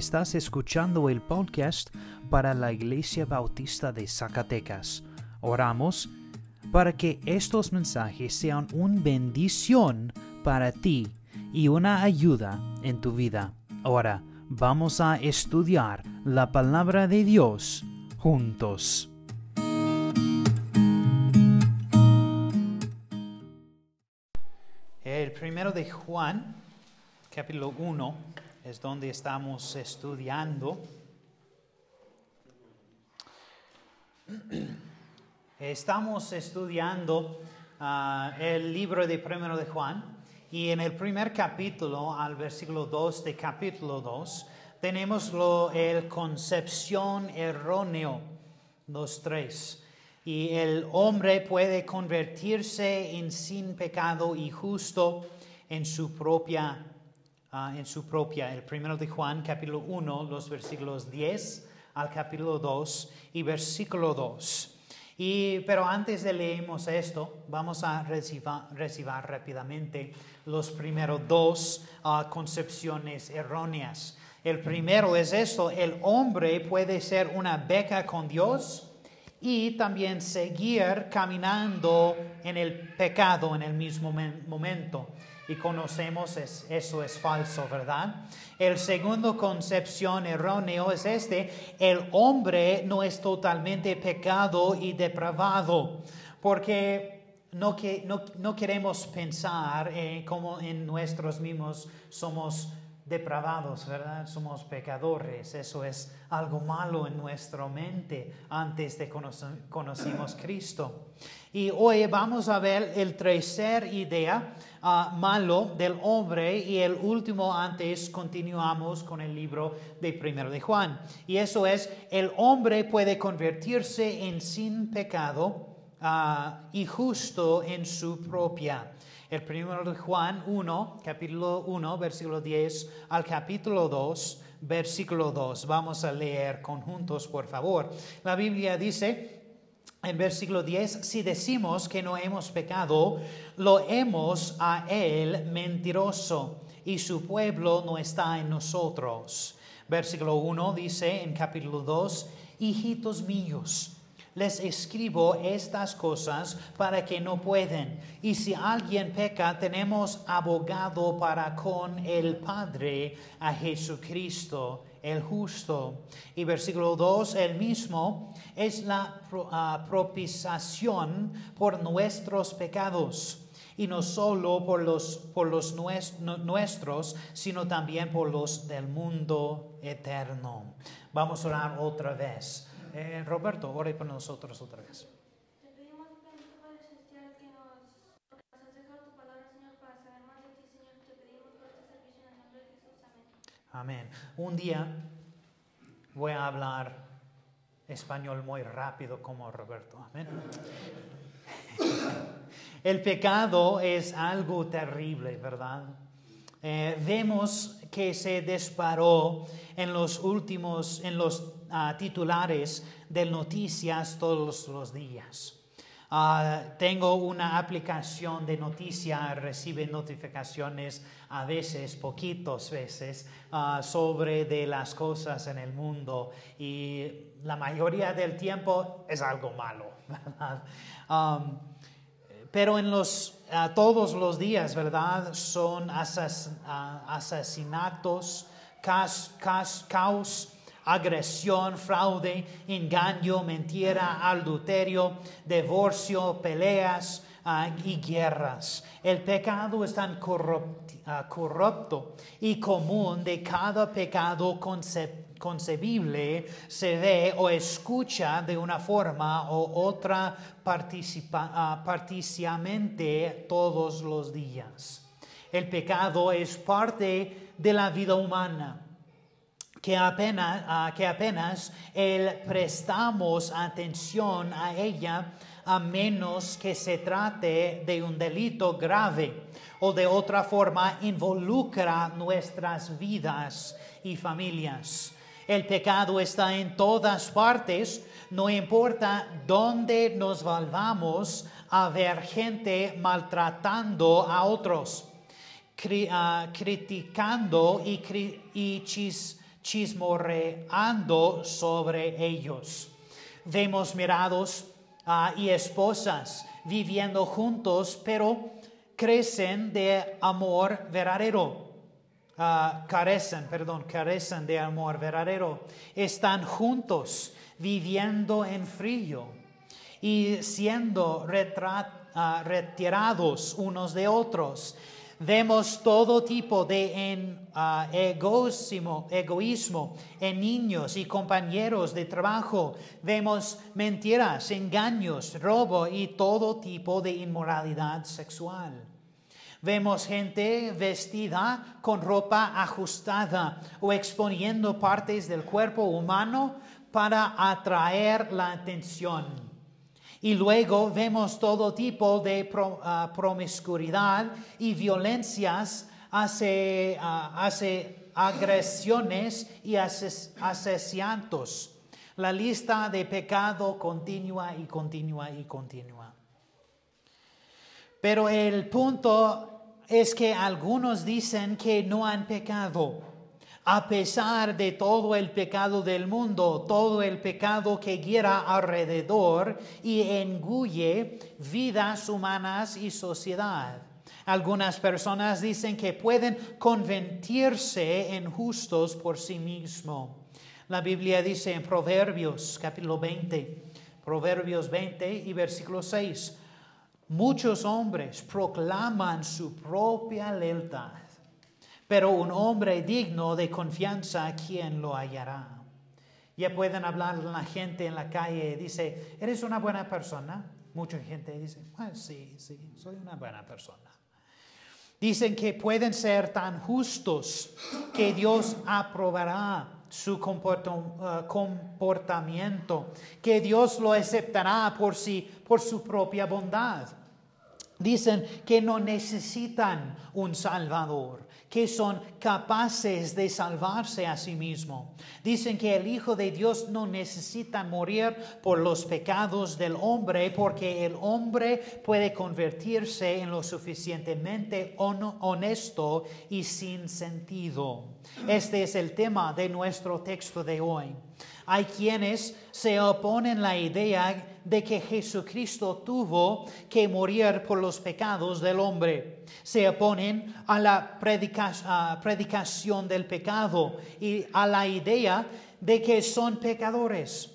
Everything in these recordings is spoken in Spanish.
Estás escuchando el podcast para la Iglesia Bautista de Zacatecas. Oramos para que estos mensajes sean una bendición para ti y una ayuda en tu vida. Ahora vamos a estudiar la palabra de Dios juntos. El primero de Juan, capítulo 1, es donde estamos estudiando. Estamos estudiando ah, el libro de primero de Juan y en el primer capítulo, al versículo 2 de capítulo 2, tenemos lo, el concepción erróneo, los tres. Y el hombre puede convertirse en sin pecado y justo en su propia, ah, en su propia. El primero de Juan, capítulo 1, los versículos 10 al capítulo 2 y versículo 2. Y, pero antes de leemos esto, vamos a recibir, rápidamente los primeros dos ah, concepciones erróneas. El primero es esto, el hombre puede ser una beca con Dios y también seguir caminando en el pecado en el mismo momento y conocemos es, eso es falso, ¿verdad? El segundo concepción erróneo es este, el hombre no es totalmente pecado y depravado, porque no, que, no, no queremos pensar eh, como en nuestros mismos somos depravados, ¿verdad? Somos pecadores. Eso es algo malo en nuestra mente antes de conocimos Cristo. Y hoy vamos a ver el tercer idea ah, malo del hombre y el último antes continuamos con el libro de primero de Juan. Y eso es, el hombre puede convertirse en sin pecado ah, y justo en su propia. El primero de Juan 1, capítulo 1, versículo 10 al capítulo 2, versículo 2. Vamos a leer conjuntos, por favor. La Biblia dice, en versículo 10, si decimos que no hemos pecado, lo hemos a Él mentiroso y su pueblo no está en nosotros. Versículo 1 dice en capítulo 2, hijitos míos, les escribo estas cosas para que no pueden. Y si alguien peca, tenemos abogado para con el Padre a Jesucristo, el justo. Y versículo 2, el mismo es la ah, propiciación por nuestros pecados. Y no solo por los, por los nuestros, sino también por los del mundo eterno. Vamos a orar otra vez. Eh, Roberto, ore por nosotros otra vez. Amén. Un día voy a hablar español muy rápido como Roberto. Amén. El pecado es algo terrible, ¿verdad? Eh, vemos que se disparó en los últimos, en los ah, titulares de noticias todos los días. Ah, tengo una aplicación de noticias, recibe notificaciones a veces, poquitos veces, ah, sobre de las cosas en el mundo y la mayoría del tiempo es algo malo, pero en los todos los días, ¿verdad? Son asesinatos, caos, agresión, fraude, engaño, mentira, adulterio, divorcio, peleas ah, y guerras. El pecado es tan ah, corrupto y común de cada pecado concebible se ve o escucha de una forma o otra participa, uh, todos los días. El pecado es parte de la vida humana. Que apenas, que apenas el prestamos atención a ella a menos que se trate de un delito grave o de otra forma involucra nuestras vidas y familias. El pecado está en todas partes, no importa dónde nos volvamos a ver gente maltratando a otros, ah, criticando y, chismorreando sobre ellos. Vemos mirados ah, y esposas viviendo juntos, pero crecen de amor verdadero. Ah, carecen, perdón, carecen de amor verdadero. Están juntos, viviendo en frío y siendo ah, retirados unos de otros. Vemos todo tipo de ah, egoísmo, egoísmo en niños y compañeros de trabajo. Vemos mentiras, engaños, robo y todo tipo de inmoralidad sexual. Vemos gente vestida con ropa ajustada o exponiendo partes del cuerpo humano para atraer la atención. Y luego vemos todo tipo de ah, promiscuidad y violencias hacia, ah, agresiones y asesinatos. La lista de pecado continúa y continúa y continúa. Pero el punto es que algunos dicen que no han pecado a pesar de todo el pecado del mundo, todo el pecado que gira alrededor y engulle vidas humanas y sociedad. Algunas personas dicen que pueden convertirse en justos por sí mismos. La Biblia dice en Proverbios capítulo 20, Proverbios 20 y versículo 6, muchos hombres proclaman su propia lealtad pero un hombre digno de confianza, ¿quién lo hallará? Ya pueden hablar la gente en la calle, dice, ¿eres una buena persona? Mucha gente dice, ah, sí, sí, soy una buena persona. Dicen que pueden ser tan justos que Dios aprobará su uh, comportamiento, que Dios lo aceptará por, sí, por su propia bondad. Dicen que no necesitan un Salvador, que son capaces de salvarse a sí mismo. Dicen que el Hijo de Dios no necesita morir por los pecados del hombre porque el hombre puede convertirse en lo suficientemente honesto y sin sentido. Este es el tema de nuestro texto de hoy. Hay quienes se oponen a la idea de que Jesucristo tuvo que morir por los pecados del hombre. Se oponen a la predicación del pecado y a la idea de que son pecadores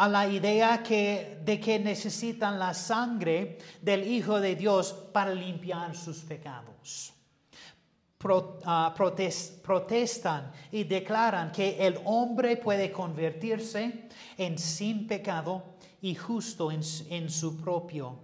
a la idea de que necesitan la sangre del Hijo de Dios para limpiar sus pecados. Ah, protestan y declaran que el hombre puede convertirse en sin pecado y justo en, su propio.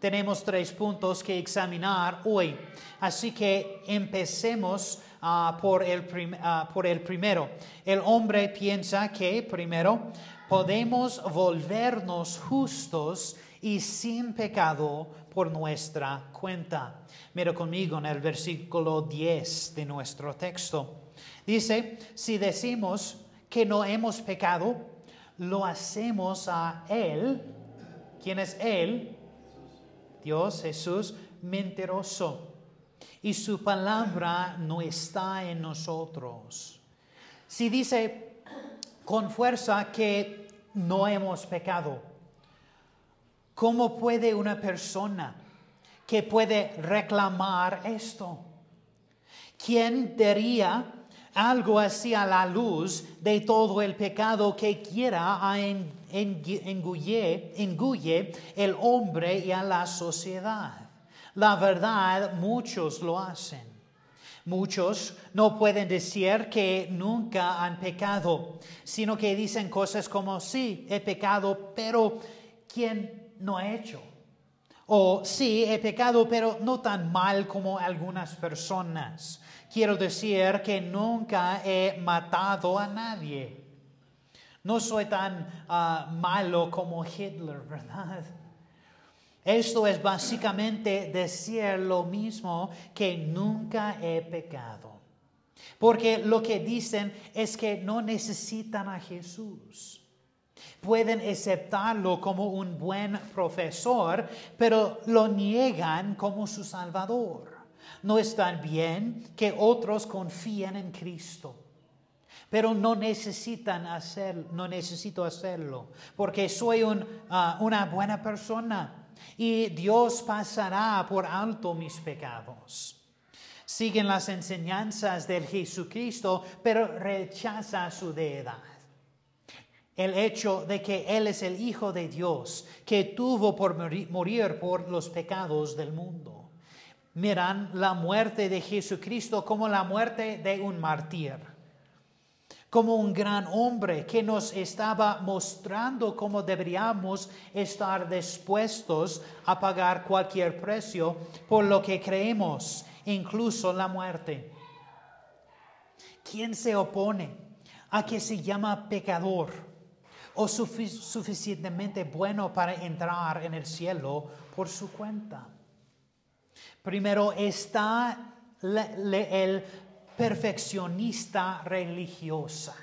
Tenemos tres puntos que examinar hoy, así que empecemos ah, por, el ah, por el primero. El hombre piensa que primero podemos volvernos justos y sin pecado por nuestra cuenta. Mira conmigo en el versículo 10 de nuestro texto. Dice, si decimos que no hemos pecado, lo hacemos a Él. ¿Quién es Él? Dios, Jesús, mentiroso. Y su palabra no está en nosotros. Si dice con fuerza que no hemos pecado, ¿cómo puede una persona que puede reclamar esto? ¿Quién diría algo así a la luz de todo el pecado que quiera engulle, engulle el hombre y a la sociedad. La verdad, muchos lo hacen. Muchos no pueden decir que nunca han pecado, sino que dicen cosas como, sí, he pecado, pero ¿quién no ha hecho? O sí, he pecado, pero no tan mal como algunas personas. Quiero decir que nunca he matado a nadie. No soy tan ah, malo como Hitler, ¿verdad? Esto es básicamente decir lo mismo que nunca he pecado. Porque lo que dicen es que no necesitan a Jesús. Pueden aceptarlo como un buen profesor, pero lo niegan como su Salvador. No es tan bien que otros confíen en Cristo. Pero no necesitan hacer, no necesito hacerlo, porque soy un, ah, una buena persona y Dios pasará por alto mis pecados. Siguen las enseñanzas del Jesucristo, pero rechaza su deidad. El hecho de que Él es el Hijo de Dios, que tuvo por morir por los pecados del mundo. Miran la muerte de Jesucristo como la muerte de un mártir como un gran hombre que nos estaba mostrando cómo deberíamos estar dispuestos a pagar cualquier precio por lo que creemos, incluso la muerte. ¿Quién se opone a que se llama pecador o suficientemente bueno para entrar en el cielo por su cuenta? Primero está el perfeccionista religiosa.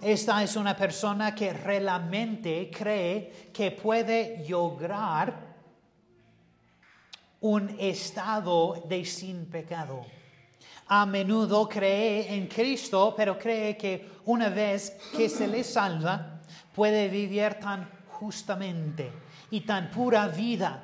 Esta es una persona que realmente cree que puede lograr un estado de sin pecado. A menudo cree en Cristo, pero cree que una vez que se le salva, puede vivir tan justamente y tan pura vida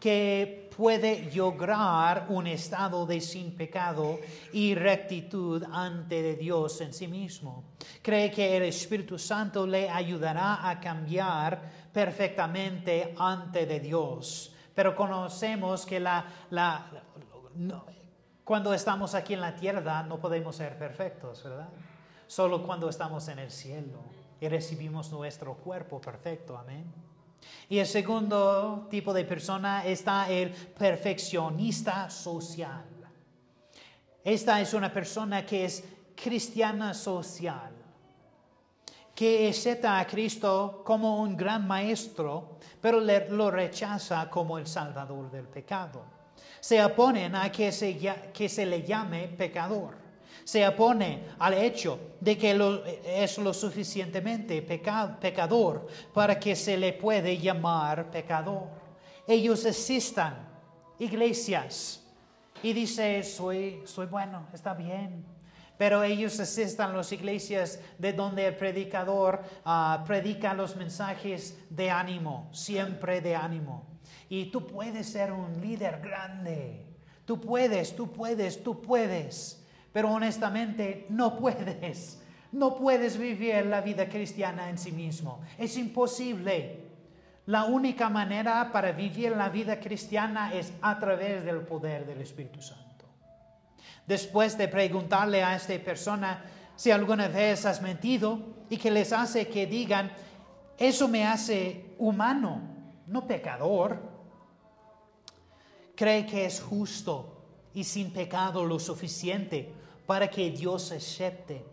que puede lograr un estado de sin pecado y rectitud ante de Dios en sí mismo. Cree que el Espíritu Santo le ayudará a cambiar perfectamente ante de Dios. Pero conocemos que la, la cuando estamos aquí en la tierra no podemos ser perfectos, ¿verdad? Solo cuando estamos en el cielo y recibimos nuestro cuerpo perfecto, amén. Y el segundo tipo de persona está el perfeccionista social. Esta es una persona que es cristiana social, que acepta a Cristo como un gran maestro, pero lo rechaza como el salvador del pecado. Se oponen a que se le llame pecador se opone al hecho de que es lo suficientemente pecador para que se le puede llamar pecador. Ellos asistan iglesias y dicen, soy, soy bueno, está bien. Pero ellos asistan a las iglesias de donde el predicador ah, predica los mensajes de ánimo, siempre de ánimo. Y tú puedes ser un líder grande. Tú puedes, tú puedes, tú puedes. Pero honestamente no puedes. No puedes vivir la vida cristiana en sí mismo. Es imposible. La única manera para vivir la vida cristiana es a través del poder del Espíritu Santo. Después de preguntarle a esta persona si alguna vez has mentido y que les hace que digan, eso me hace humano, no pecador, cree que es justo y sin pecado lo suficiente para que Dios acepte,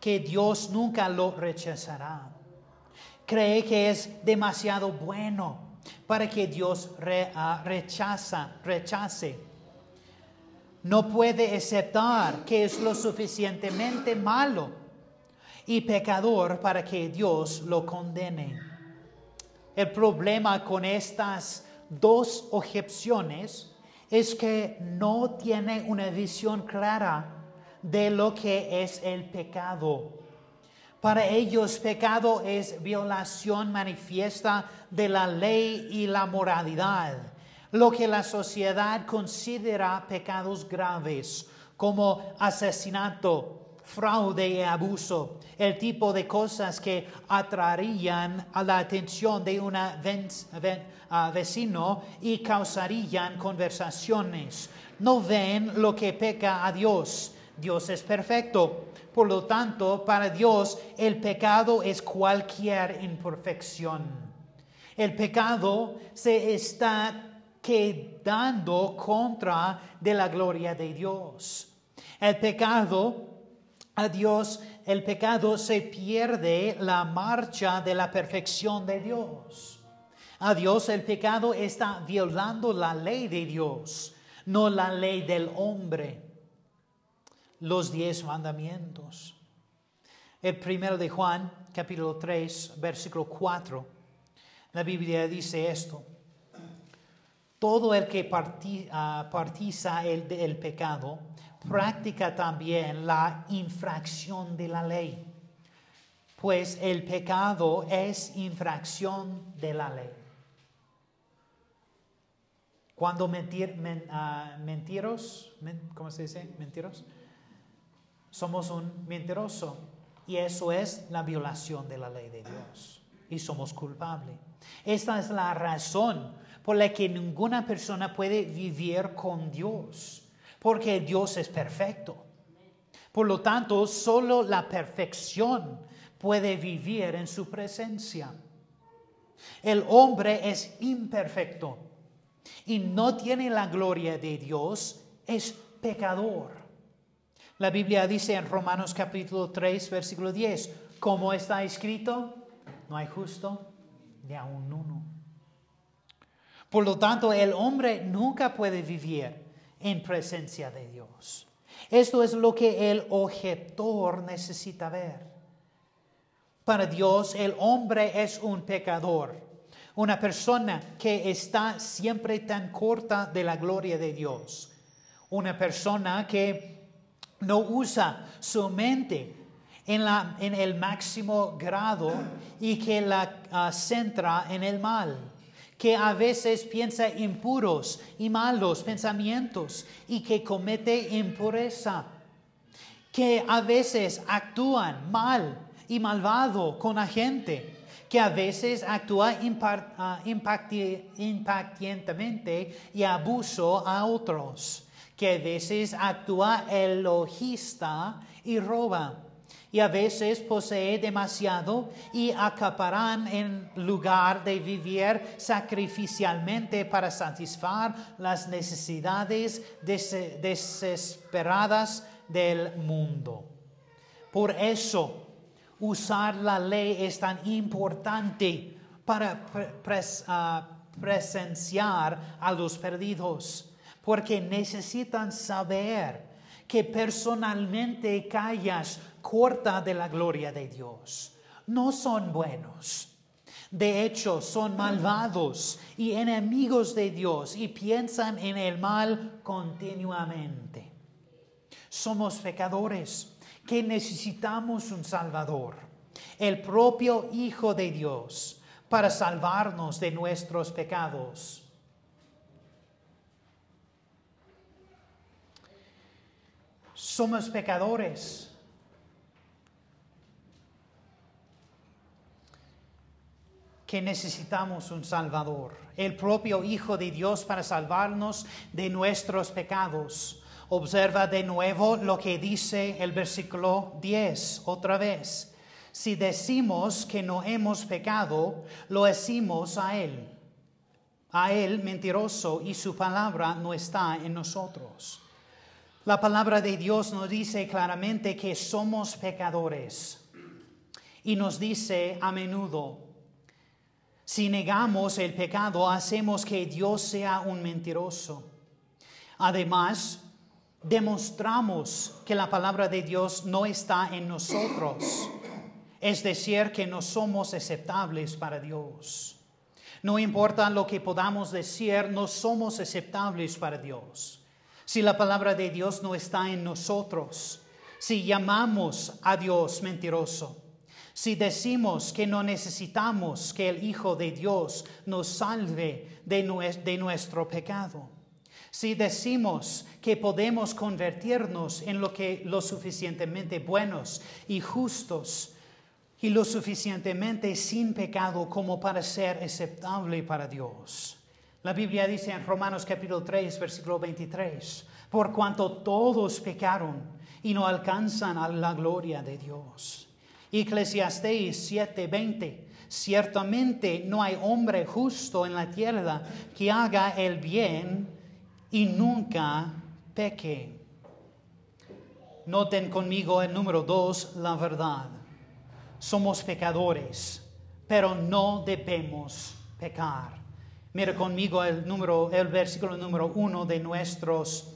que Dios nunca lo rechazará. Cree que es demasiado bueno para que Dios ah, rechaza, rechace. No puede aceptar que es lo suficientemente malo y pecador para que Dios lo condene. El problema con estas dos objeciones es que no tiene una visión clara de lo que es el pecado. Para ellos pecado es violación manifiesta de la ley y la moralidad, lo que la sociedad considera pecados graves como asesinato, fraude y abuso, el tipo de cosas que atraerían a la atención de un vecino y causarían conversaciones. No ven lo que peca a Dios, Dios es perfecto. Por lo tanto, para Dios el pecado es cualquier imperfección. El pecado se está quedando contra de la gloria de Dios. El pecado, a Dios, el pecado se pierde la marcha de la perfección de Dios. A Dios el pecado está violando la ley de Dios, no la ley del hombre los diez mandamientos. El primero de Juan, capítulo 3, versículo 4, la Biblia dice esto. todo el que ah, partiza el, el pecado practica también la infracción de la ley, pues el pecado es infracción de la ley. Cuando mentir, men- ah, mentiros, men- ¿cómo se dice? Mentiros. Somos un mentiroso y eso es la violación de la ley de Dios y somos culpables. Esta es la razón por la que ninguna persona puede vivir con Dios, porque Dios es perfecto. Por lo tanto, solo la perfección puede vivir en su presencia. El hombre es imperfecto y no tiene la gloria de Dios, es pecador. La Biblia dice en Romanos capítulo 3, versículo 10, como está escrito, no hay justo ni aun uno. Por lo tanto, el hombre nunca puede vivir en presencia de Dios. Esto es lo que el objetor necesita ver. Para Dios, el hombre es un pecador, una persona que está siempre tan corta de la gloria de Dios, una persona que no usa su mente en, la, en el máximo grado y que la ah, centra en el mal, que a veces piensa impuros y malos pensamientos y que comete impureza, que a veces actúan mal y malvado con la gente, que a veces actúa ah, impacti- impactientemente y abuso a otros, que a veces actúa elogista y roba, y a veces posee demasiado y acaparan en lugar de vivir sacrificialmente para satisfacer las necesidades des- desesperadas del mundo. Por eso, usar la ley es tan importante para ah, presenciar a los perdidos, porque necesitan saber que personalmente callas corta de la gloria de Dios. No son buenos. De hecho, son malvados y enemigos de Dios y piensan en el mal continuamente. Somos pecadores que necesitamos un Salvador, el propio Hijo de Dios, para salvarnos de nuestros pecados. Somos pecadores. que necesitamos un Salvador, el propio Hijo de Dios para salvarnos de nuestros pecados. Observa de nuevo lo que dice el versículo 10 otra vez. Si decimos que no hemos pecado, lo decimos a Él. A Él mentiroso y su palabra no está en nosotros. La palabra de Dios nos dice claramente que somos pecadores y nos dice a menudo, si negamos el pecado, hacemos que Dios sea un mentiroso. Además, demostramos que la palabra de Dios no está en nosotros, es decir, que no somos aceptables para Dios. No importa lo que podamos decir, no somos aceptables para Dios. Si la palabra de Dios no está en nosotros, si llamamos a Dios mentiroso, si decimos que no necesitamos que el Hijo de Dios nos salve de, de nuestro pecado, si decimos que podemos convertirnos en lo que lo suficientemente buenos y justos y lo suficientemente sin pecado como para ser aceptable para Dios. La Biblia dice en Romanos capítulo 3, versículo 23, por cuanto todos pecaron y no alcanzan a la gloria de Dios. Eclesiastés 7:20, ciertamente no hay hombre justo en la tierra que haga el bien y nunca peque. Noten conmigo el número 2, la verdad. Somos pecadores, pero no debemos pecar. Mira conmigo el, número, el versículo número 1 de, nuestros,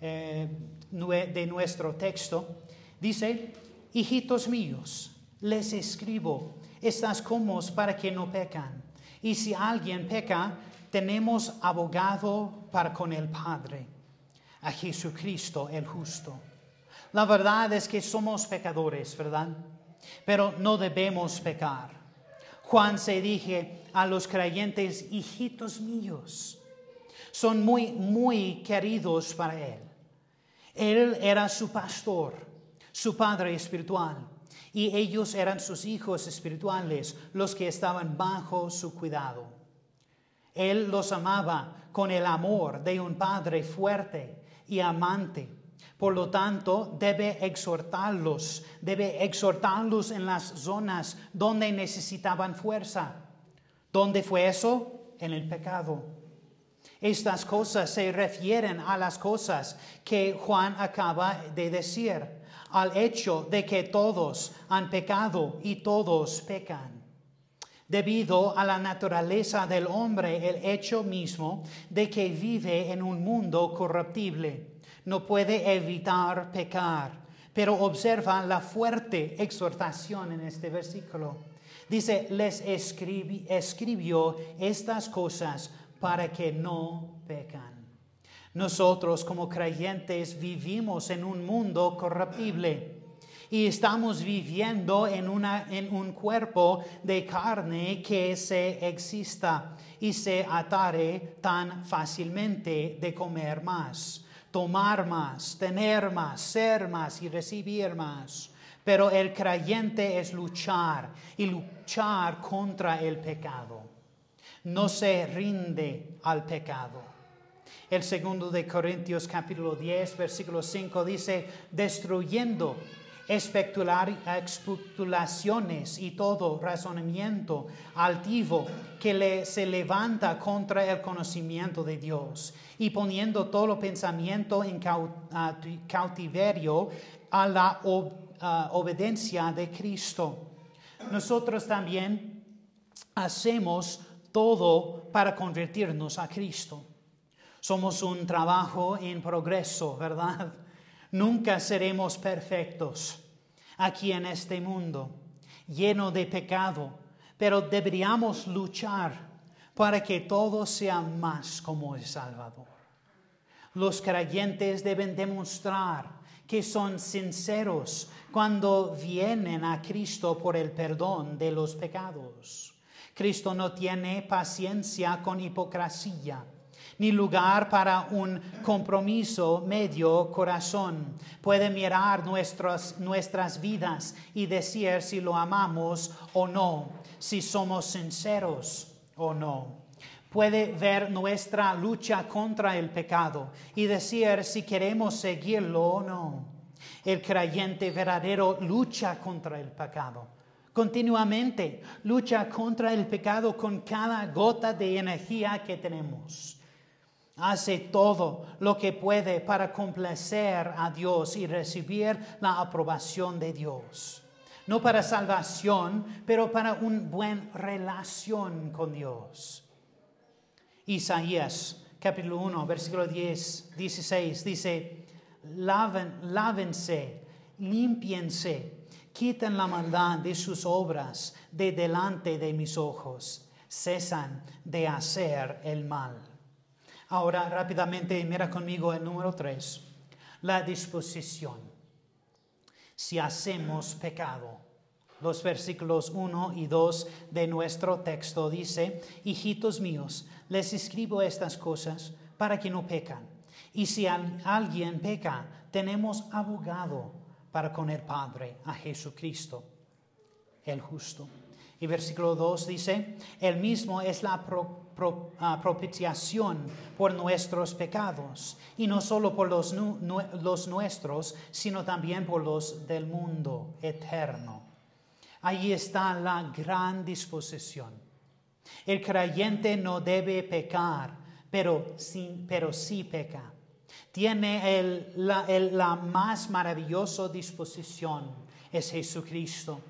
eh, de nuestro texto. Dice, hijitos míos, les escribo estas cosas para que no pecan. Y si alguien peca, tenemos abogado para con el Padre, a Jesucristo el justo. La verdad es que somos pecadores, ¿verdad? Pero no debemos pecar. Juan se dije a los creyentes, hijitos míos, son muy, muy queridos para él. Él era su pastor, su padre espiritual, y ellos eran sus hijos espirituales, los que estaban bajo su cuidado. Él los amaba con el amor de un padre fuerte y amante. Por lo tanto, debe exhortarlos, debe exhortarlos en las zonas donde necesitaban fuerza. ¿Dónde fue eso? En el pecado. Estas cosas se refieren a las cosas que Juan acaba de decir, al hecho de que todos han pecado y todos pecan. Debido a la naturaleza del hombre, el hecho mismo de que vive en un mundo corruptible, no puede evitar pecar. Pero observa la fuerte exhortación en este versículo. Dice, les escribió estas cosas para que no pecan. Nosotros como creyentes vivimos en un mundo corruptible y estamos viviendo en, en un cuerpo de carne que se exista y se atare tan fácilmente de comer más, tomar más, tener más, ser más y recibir más. Pero el creyente es luchar y luchar contra el pecado no se rinde al pecado. El segundo de Corintios capítulo 10, versículo 5 dice, destruyendo especulaciones y todo razonamiento altivo que se levanta contra el conocimiento de Dios y poniendo todo pensamiento en cautiverio a la obediencia de Cristo. Nosotros también hacemos todo para convertirnos a Cristo. Somos un trabajo en progreso, ¿verdad? Nunca seremos perfectos aquí en este mundo, lleno de pecado, pero deberíamos luchar para que todo sea más como el Salvador. Los creyentes deben demostrar que son sinceros cuando vienen a Cristo por el perdón de los pecados. Cristo no tiene paciencia con hipocresía, ni lugar para un compromiso medio corazón. Puede mirar nuestras, nuestras vidas y decir si lo amamos o no, si somos sinceros o no. Puede ver nuestra lucha contra el pecado y decir si queremos seguirlo o no. El creyente verdadero lucha contra el pecado continuamente, lucha contra el pecado con cada gota de energía que tenemos. Hace todo lo que puede para complacer a Dios y recibir la aprobación de Dios. No para salvación, pero para una buena relación con Dios. Isaías capítulo 1, versículo 10, 16 dice, lávense, limpiense Quiten la maldad de sus obras de delante de mis ojos. Cesan de hacer el mal. Ahora rápidamente mira conmigo el número 3. La disposición. Si hacemos pecado. Los versículos 1 y 2 de nuestro texto dice, hijitos míos, les escribo estas cosas para que no pecan. Y si alguien peca, tenemos abogado para con el Padre, a Jesucristo, el justo. Y versículo 2 dice, el mismo es la ah, propiciación por nuestros pecados, y no solo por los, los nuestros, sino también por los del mundo eterno. Ahí está la gran disposición. El creyente no debe pecar, pero sí, pero sí peca tiene la, más maravillosa disposición, es Jesucristo,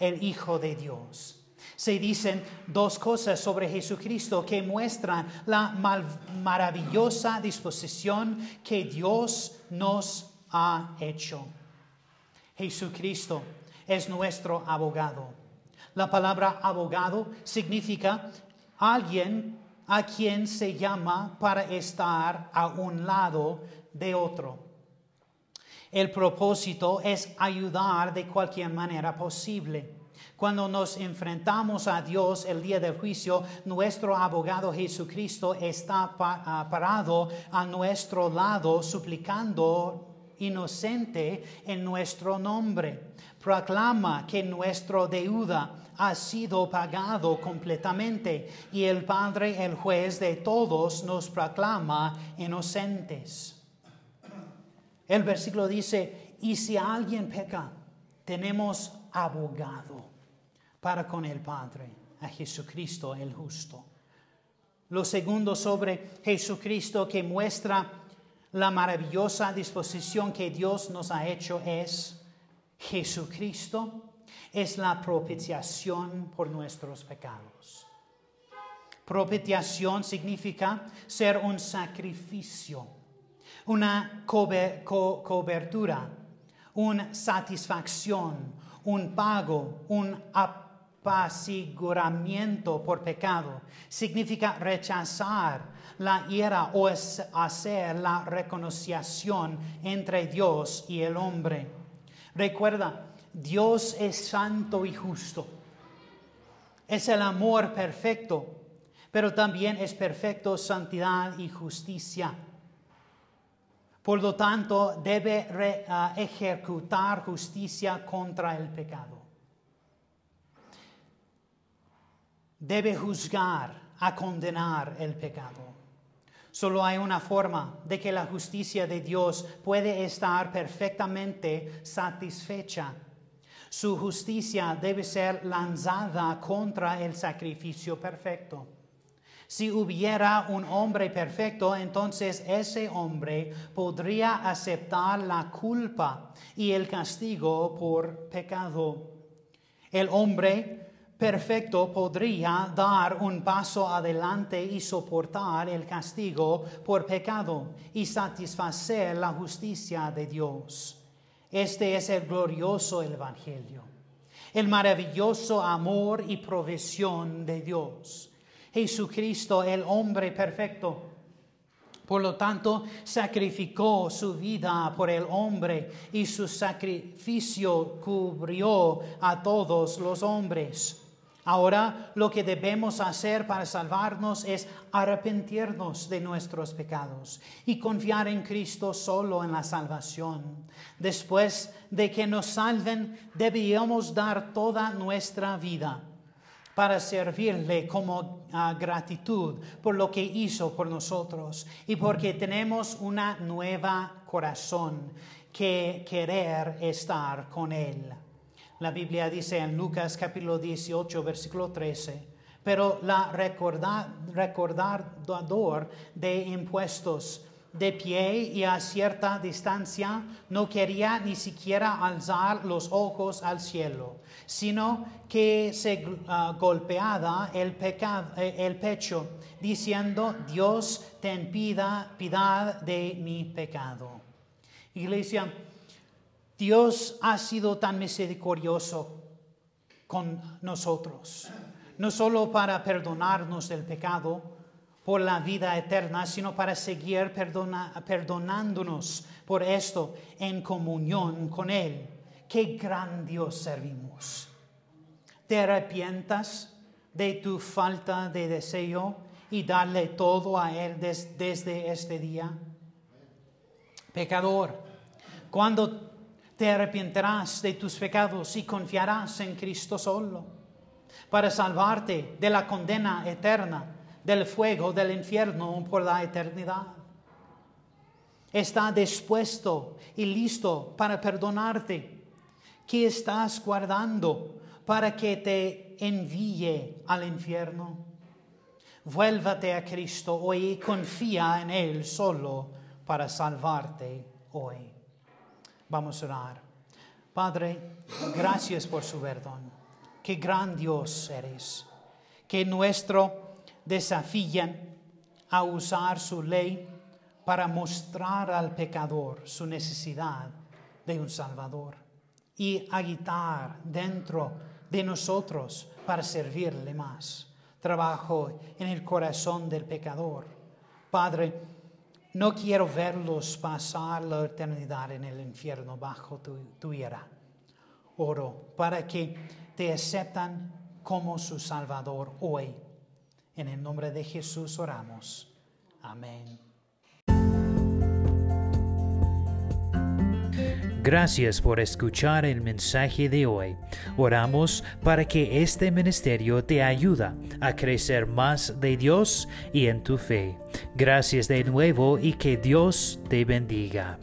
el Hijo de Dios. Se dicen dos cosas sobre Jesucristo que muestran la maravillosa disposición que Dios nos ha hecho. Jesucristo es nuestro abogado. La palabra abogado significa alguien a quien se llama para estar a un lado de otro. El propósito es ayudar de cualquier manera posible. Cuando nos enfrentamos a Dios el día del juicio, nuestro abogado Jesucristo está ah, parado a nuestro lado suplicando inocente en nuestro nombre. Proclama que nuestro deuda ha sido pagado completamente y el Padre, el juez de todos, nos proclama inocentes. El versículo dice, y si alguien peca, tenemos abogado para con el Padre, a Jesucristo el justo. Lo segundo sobre Jesucristo que muestra la maravillosa disposición que Dios nos ha hecho es Jesucristo es la propiciación por nuestros pecados. Propiciación significa ser un sacrificio una cobertura, una satisfacción, un pago, un apaciguamiento por pecado. Significa rechazar la ira o hacer la reconciliación entre Dios y el hombre. Recuerda, Dios es santo y justo. Es el amor perfecto, pero también es perfecto santidad y justicia. Por lo tanto, debe ah, ejecutar justicia contra el pecado. Debe juzgar a condenar el pecado. Solo hay una forma de que la justicia de Dios puede estar perfectamente satisfecha. Su justicia debe ser lanzada contra el sacrificio perfecto. Si hubiera un hombre perfecto, entonces ese hombre podría aceptar la culpa y el castigo por pecado. El hombre perfecto podría dar un paso adelante y soportar el castigo por pecado y satisfacer la justicia de Dios. Este es el glorioso Evangelio, el maravilloso amor y provisión de Dios. Jesucristo, el hombre perfecto. Por lo tanto, sacrificó su vida por el hombre y su sacrificio cubrió a todos los hombres. Ahora lo que debemos hacer para salvarnos es arrepentirnos de nuestros pecados y confiar en Cristo solo en la salvación. Después de que nos salven, debíamos dar toda nuestra vida para servirle como ah, gratitud por lo que hizo por nosotros y porque tenemos una nueva corazón que querer estar con Él. La Biblia dice en Lucas capítulo 18, versículo 13, pero la recordador de impuestos de pie y a cierta distancia, no quería ni siquiera alzar los ojos al cielo, sino que se uh, golpeaba el, eh, el pecho, diciendo, Dios, ten piedad de mi pecado. Iglesia, Dios ha sido tan misericordioso con nosotros, no solo para perdonarnos del pecado, por la vida eterna, sino para seguir perdonándonos por esto en comunión con Él. Qué gran Dios servimos. ¿Te arrepientas de tu falta de deseo y darle todo a Él desde este día? Pecador, cuando te arrepentirás de tus pecados y confiarás en Cristo solo para salvarte de la condena eterna del fuego del infierno por la eternidad. Está dispuesto y listo para perdonarte. ¿Qué estás guardando para que te envíe al infierno? Vuélvate a Cristo hoy y confía en Él solo para salvarte hoy. Vamos a orar. Padre, gracias por su perdón. Qué gran Dios eres. Que nuestro desafían a usar su ley para mostrar al pecador su necesidad de un Salvador y agitar dentro de nosotros para servirle más. trabajo en el corazón del pecador. Padre, no quiero verlos pasar la eternidad en el infierno bajo tu, tu ira. Oro para que te aceptan como su Salvador hoy. En el nombre de Jesús oramos. Amén. Gracias por escuchar el mensaje de hoy. Oramos para que este ministerio te ayude a crecer más de Dios y en tu fe. Gracias de nuevo y que Dios te bendiga.